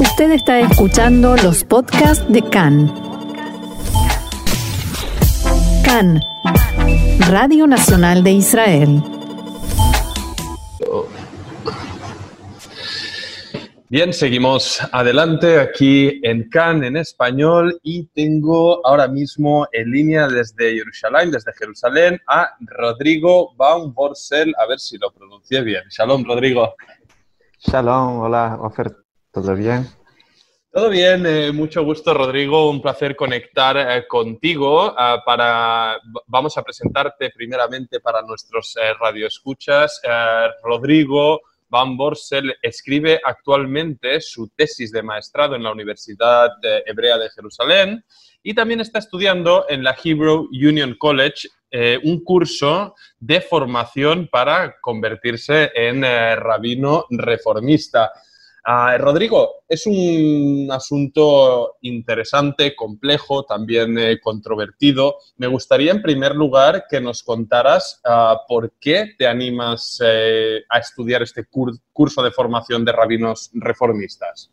Usted está escuchando los podcasts de CAN. CAN, Radio Nacional de Israel. Bien, seguimos adelante aquí en CAN en español y tengo ahora mismo en línea desde Jerusalén, desde Jerusalén, a Rodrigo Baum Borsell, a ver si lo pronuncié bien. Shalom, Rodrigo. Shalom, hola, Ofer, ¿todo bien? Todo bien, eh, mucho gusto Rodrigo, un placer conectar eh, contigo eh, para, vamos a presentarte primeramente para nuestros radioescuchas. Rodrigo Van Borsell escribe actualmente su tesis de maestrado en la Universidad Hebrea de Jerusalén y también está estudiando en la Hebrew Union College un curso de formación para convertirse en rabino reformista. Rodrigo, es un asunto interesante, complejo, también eh, controvertido. Me gustaría, en primer lugar, que nos contaras ah, por qué te animas eh, a estudiar este curso de formación de rabinos reformistas.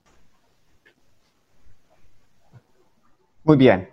Muy bien.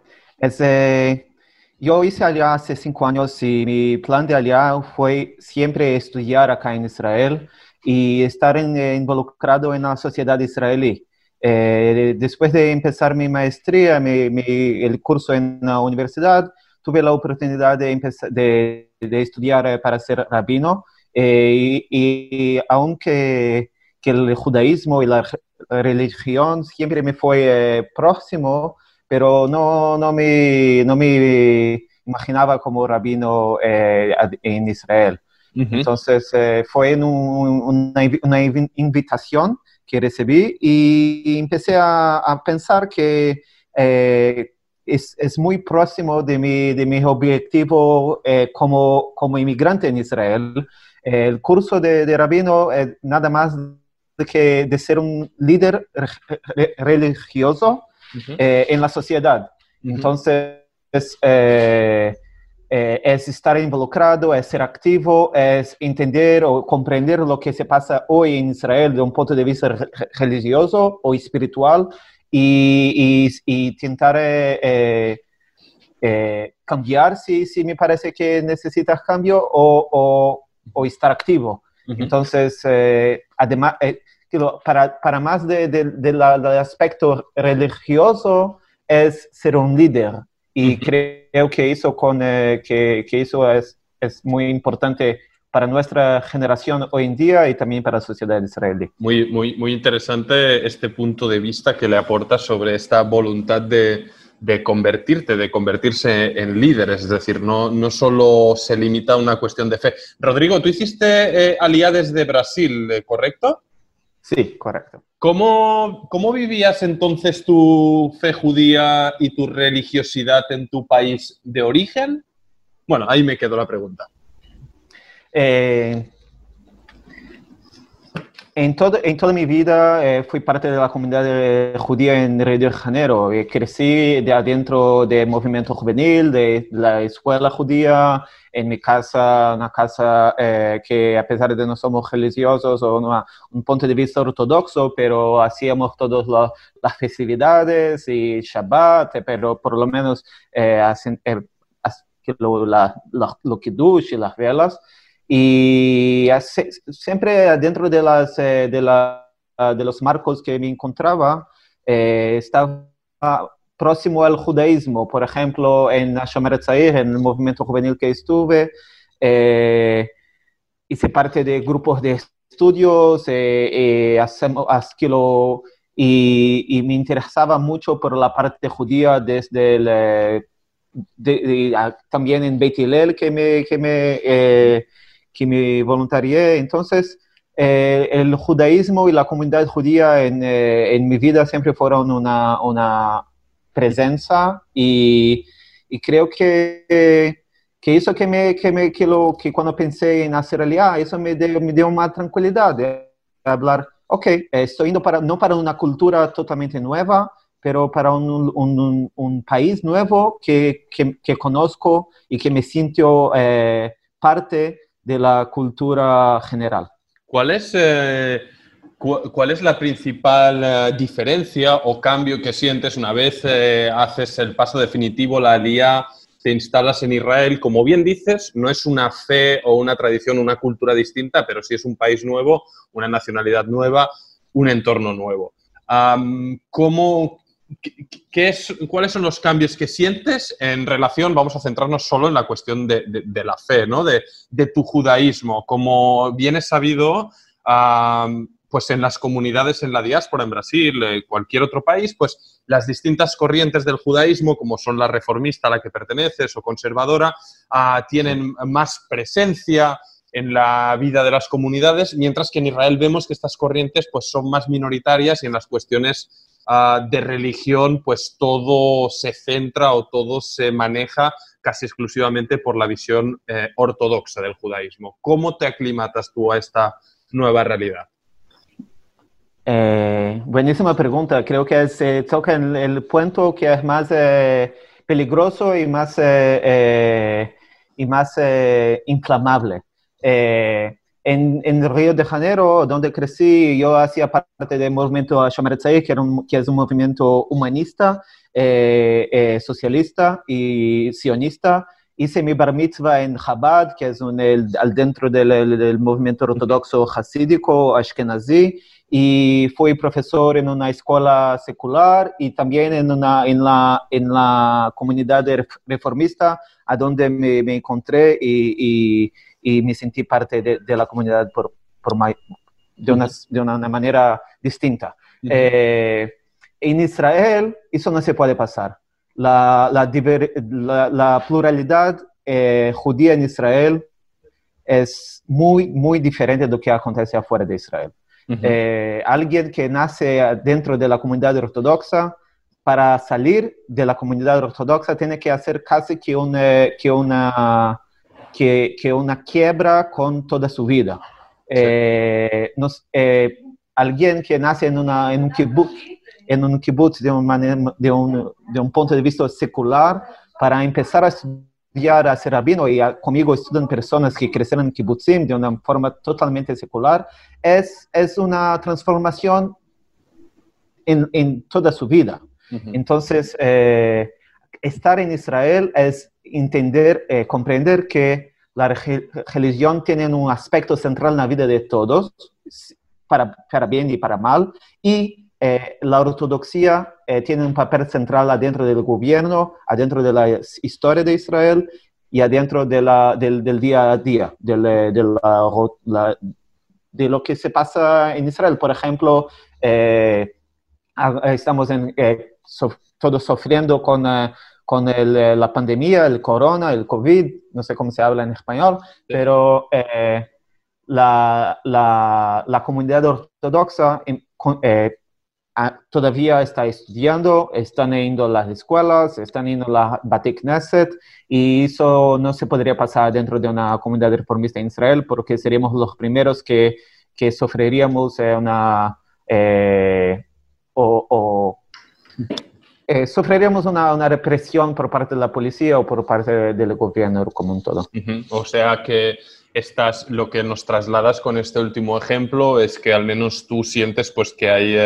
yo hice allá hace cinco años y mi plan de allá fue siempre estudiar acá en Israel y estar eh, involucrado en la sociedad israelí. Eh, después de empezar mi maestría, el curso en la universidad, tuve la oportunidad de, de, estudiar eh, para ser rabino y, aunque que el judaísmo y la religión siempre me fue próximo, pero no, no, me, no me imaginaba como rabino en Israel. Entonces, eh, fue una, invitación que recibí y empecé a, pensar que eh, es, muy próximo de mi, de mi objetivo eh, como, como inmigrante en Israel. El curso de, rabino es nada más que de ser un líder religioso en la sociedad. Entonces, eh, es estar involucrado, es ser activo, es entender o comprender lo que se pasa hoy en Israel de un punto de vista religioso o espiritual y, y, intentar eh, eh, cambiar si, si me parece que necesitas cambio o, o, o estar activo. Entonces, además, para, para, más del de, de aspecto religioso es ser un líder y creo que eso, con, eh, que, que, eso es, es muy importante para nuestra generación hoy en día y también para la sociedad israelí. Muy, muy, muy interesante este punto de vista que le aporta sobre esta voluntad de, de convertirte, de convertirse en líder, es decir, no, no solo se limita a una cuestión de fe. Rodrigo, tú hiciste eh, aliades de Brasil, ¿correcto? Sí, correcto. ¿Cómo, ¿Cómo, vivías entonces tu fe judía y tu religiosidad en tu país de origen? Bueno, ahí me quedó la pregunta. Eh, en, todo, en toda mi vida eh, fui parte de la comunidad judía en Río de Janeiro. crecí de adentro del movimiento juvenil, de la escuela judía, en mi casa, una casa eh, que a pesar de no somos religiosos o un punto de vista ortodoxo, pero hacíamos todas las festividades y Shabbat, eh, pero por lo menos eh, eh, lo, la, lo y las velas. Y siempre dentro de, las, de, la, de los marcos que me encontraba, estaba próximo al judaísmo. Por ejemplo, en Shomer Tzair, en el movimiento juvenil que estuve, eh, hice parte de grupos de estudios eh, eh hacemos, y, y, me interesaba mucho por la parte judía desde eh, ah, también en Beit Hillel que me, que me, eh, que me voluntarié. Entonces, el judaísmo y la comunidad judía en, en mi vida siempre fueron una, una, presencia y, y creo que, que eso que, me, que, me, que, lo, que cuando pensé en hacer realidad, eso me dio, me dio más tranquilidad de hablar, ok, estoy yendo para, no para una cultura totalmente nueva, pero para un, un, un país nuevo que, que, que, conozco y que me siento eh, parte de la cultura general. ¿Cuál es... Eh ¿Cuál es la principal eh, diferencia o cambio que sientes una vez eh, haces el paso definitivo, la alía, te instalas en Israel? Como bien dices, no es una fe o una tradición, una cultura distinta, pero sí es un país nuevo, una nacionalidad nueva, un entorno nuevo. ¿cómo, ¿Cuáles son los cambios que sientes en relación, vamos a centrarnos solo en la cuestión de, la fe, ¿no? de, tu judaísmo? Como bien es sabido, pues en las comunidades en la diáspora, en Brasil, en cualquier otro país, pues las distintas corrientes del judaísmo, como son la reformista a la que perteneces o conservadora, ah, tienen más presencia en la vida de las comunidades, mientras que en Israel vemos que estas corrientes pues, son más minoritarias y en las cuestiones ah, de religión pues todo se centra o todo se maneja casi exclusivamente por la visión eh, ortodoxa del judaísmo. ¿Cómo te aclimatas tú a esta nueva realidad? Eh, buenísima pregunta. Creo que se toca en el punto que es más eh, peligroso y más, eh, y más inflamable. En, en, Río de Janeiro, donde crecí, yo hacía parte del movimiento Shomer que, que es un movimiento humanista, socialista y sionista. Hice mi bar mitzvah en Chabad, que es un, el, al dentro del, del movimiento ortodoxo hasídico ashkenazí y fui profesor en una escuela secular y también en, una, en, la, en la comunidad reformista, a donde me, me encontré y, y, me sentí parte de, de la comunidad por, por de, una, de, una, manera distinta. Eh, en Israel eso no se puede pasar. La, la, la, pluralidad eh, judía en Israel es muy, muy diferente de lo que acontece afuera de Israel. Eh, alguien que nace dentro de la comunidad ortodoxa, para salir de la comunidad ortodoxa tiene que hacer casi que una, que una, que, que una quiebra con toda su vida. Eh, eh, alguien que nace en, una, en un kibbutz, en un kibbutz de, un, de, un, de un punto de vista secular, para empezar a estudiar a ser rabino y conmigo estudian personas que crecieron en kibbutzim de una forma totalmente secular, es, es una transformación en, en toda su vida. Entonces, eh, estar en Israel es entender, eh, comprender que la religión tiene un aspecto central en la vida de todos, para, para bien y para mal, y eh, la ortodoxia tiene un papel central adentro del gobierno, adentro de la historia de Israel y adentro de la, del, del, día a día, del, de de lo que se pasa en Israel. Por ejemplo, eh, estamos eh, todos sufriendo con, eh, con la pandemia, el corona, el COVID, no sé cómo se habla en español, pero la, la, la, comunidad ortodoxa todavía está estudiando, están yendo a las escuelas, están yendo a la Batik Knesset, y eso no se podría pasar dentro de una comunidad reformista en Israel, porque seríamos los primeros que, que sufriríamos una... Eh, o, eh, sufriríamos una, una, represión por parte de la policía o por parte del gobierno como un todo. O sea que estás, lo que nos trasladas con este último ejemplo es que al menos tú sientes pues que hay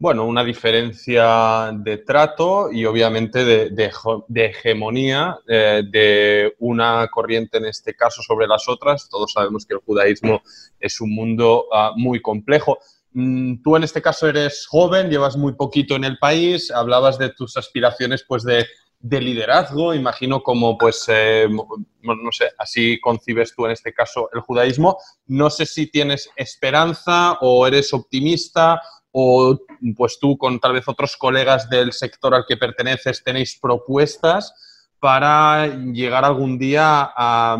bueno, una diferencia de trato y obviamente de, hegemonía eh, de una corriente en este caso sobre las otras. Todos sabemos que el judaísmo es un mundo ah, muy complejo. Mm, tú en este caso eres joven, llevas muy poquito en el país, hablabas de tus aspiraciones pues de de liderazgo, imagino como pues, eh, no sé, así concibes tú en este caso el judaísmo. No sé si tienes esperanza o eres optimista o pues tú con tal vez otros colegas del sector al que perteneces tenéis propuestas para llegar algún día a,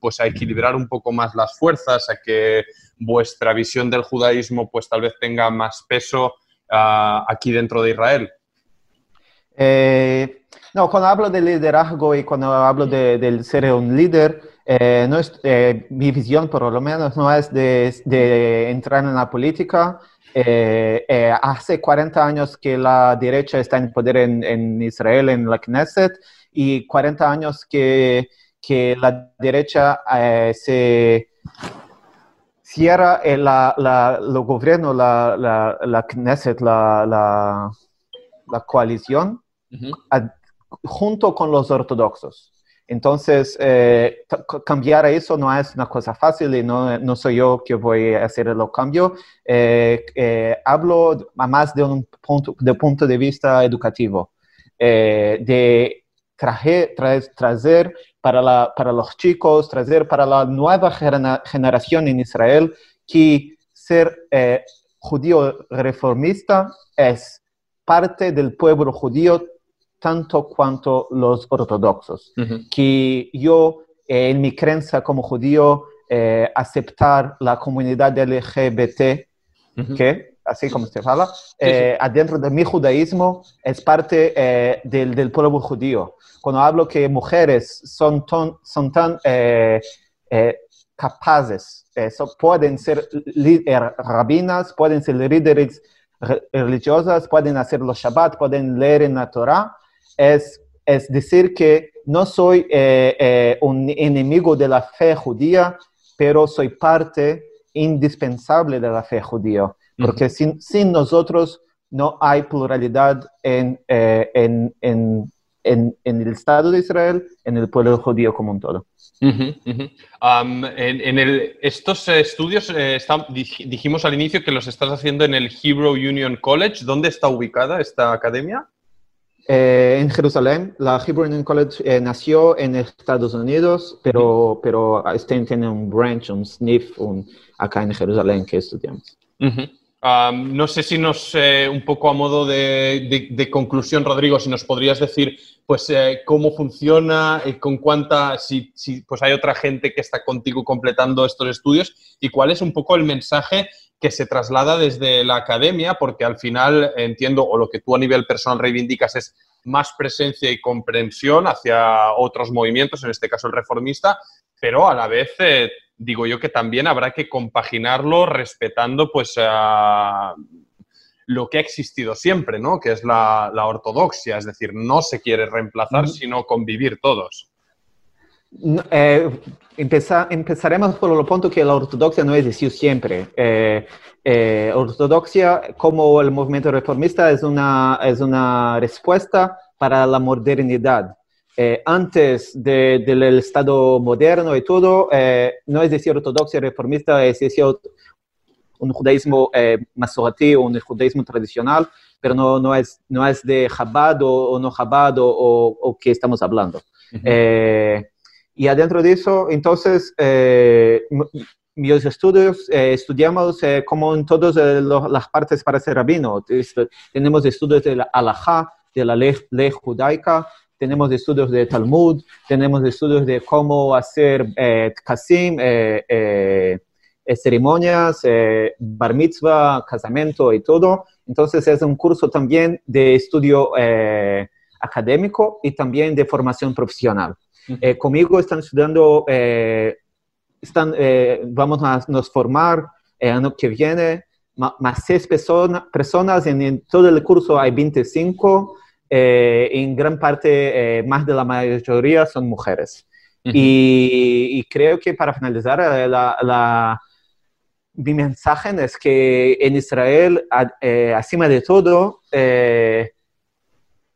pues a equilibrar un poco más las fuerzas, a que vuestra visión del judaísmo pues tal vez tenga más peso ah, aquí dentro de Israel. Eh, no, cuando hablo de liderazgo y cuando hablo de, ser un líder, eh, no es, eh, mi visión por lo menos no es de, entrar en la política. Eh, hace 40 años que la derecha está en poder en, Israel, en la Knesset, y 40 años que, que la derecha se cierra el la, la, gobierno, la, la, la Knesset, la coalición, junto con los ortodoxos. Entonces, eh, cambiar eso no es una cosa fácil y no, no soy yo que voy a hacer el cambio. Eh, eh, hablo más de un punto de, punto de vista educativo, de traje, traer para, la, para los chicos, traer para la nueva generación en Israel que ser judío reformista es parte del pueblo judío tanto cuanto los ortodoxos. Que yo, eh, en mi creencia como judío, eh, aceptar la comunidad LGBT, que así como se habla, eh, adentro de mi judaísmo es parte del, del, pueblo judío. Cuando hablo que mujeres son, son tan capaces, pueden ser rabinas, pueden ser líderes religiosas, pueden hacer los Shabbat, pueden leer en la Torah, es, es decir que no soy eh, eh, un enemigo de la fe judía, pero soy parte indispensable de la fe judía, porque sin, sin, nosotros no hay pluralidad en, eh, en, en, en, el Estado de Israel, en el pueblo judío como un todo. en, el, estos estudios dijimos al inicio que los estás haciendo en el Hebrew Union College. ¿Dónde está ubicada esta academia? Eh, en Jerusalén. La Hebrew Union College eh, nació en Estados Unidos, pero, pero este tiene un branch, un sniff acá en Jerusalén que estudiamos. no sé si nos, eh, un poco a modo de, conclusión, Rodrigo, si nos podrías decir, pues, cómo funciona, y con cuánta, si, si, pues hay otra gente que está contigo completando estos estudios y cuál es un poco el mensaje que se traslada desde la academia, porque al final entiendo, o lo que tú a nivel personal reivindicas es más presencia y comprensión hacia otros movimientos, en este caso el reformista, pero a la vez eh, digo yo que también habrá que compaginarlo respetando pues lo que ha existido siempre, ¿no? Que es la, ortodoxia, es decir, no se quiere reemplazar, sino convivir todos. Eh, empezaremos por el punto que la ortodoxia no existió siempre. Eh, eh, ortodoxia, como el movimiento reformista, es una, es una respuesta para la modernidad. Eh, antes del Estado moderno y todo, no existía ortodoxia reformista, existía un judaísmo eh, o un judaísmo tradicional, pero no, no, es, no es de Chabad o, no Chabad o, o, que estamos hablando. Y adentro de eso, entonces, eh, mis estudios, eh, estudiamos eh, como en todas las partes para ser rabino. Tenemos estudios de la alajá, de la ley, judaica, tenemos estudios de Talmud, tenemos estudios de cómo hacer eh, kasim, ceremonias, bar mitzvah, casamiento y todo. Entonces es un curso también de estudio académico y también de formación profesional. Eh, conmigo están estudiando, eh, están, eh, vamos a nos formar el año que viene, más seis personas, en, todo el curso hay 25, en gran parte, más de la mayoría son mujeres. y, creo que para finalizar, la, mi mensaje es que en Israel, eh, acima de todo,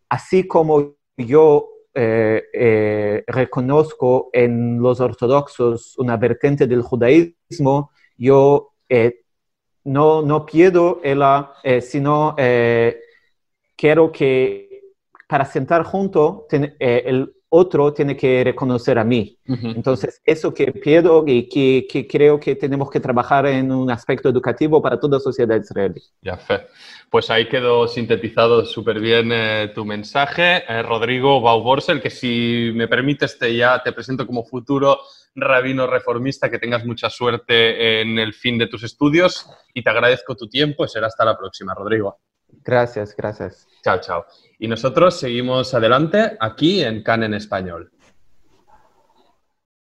así como yo eh, eh, reconozco en los ortodoxos una vertiente del judaísmo, yo eh, no, no pido, sino quiero que para sentar junto, el otro tiene que reconocer a mí. Entonces, eso que pido y que, creo que tenemos que trabajar en un aspecto educativo para toda la sociedad israelí. Ya, fe. Pues ahí quedó sintetizado súper bien eh, tu mensaje. Eh, Rodrigo Bauborsel, que si me permites te, ya te presento como futuro rabino reformista, que tengas mucha suerte en el fin de tus estudios y te agradezco tu tiempo y será hasta la próxima, Rodrigo. Gracias, gracias. Chao, chao. Y nosotros seguimos adelante aquí en CAN en Español.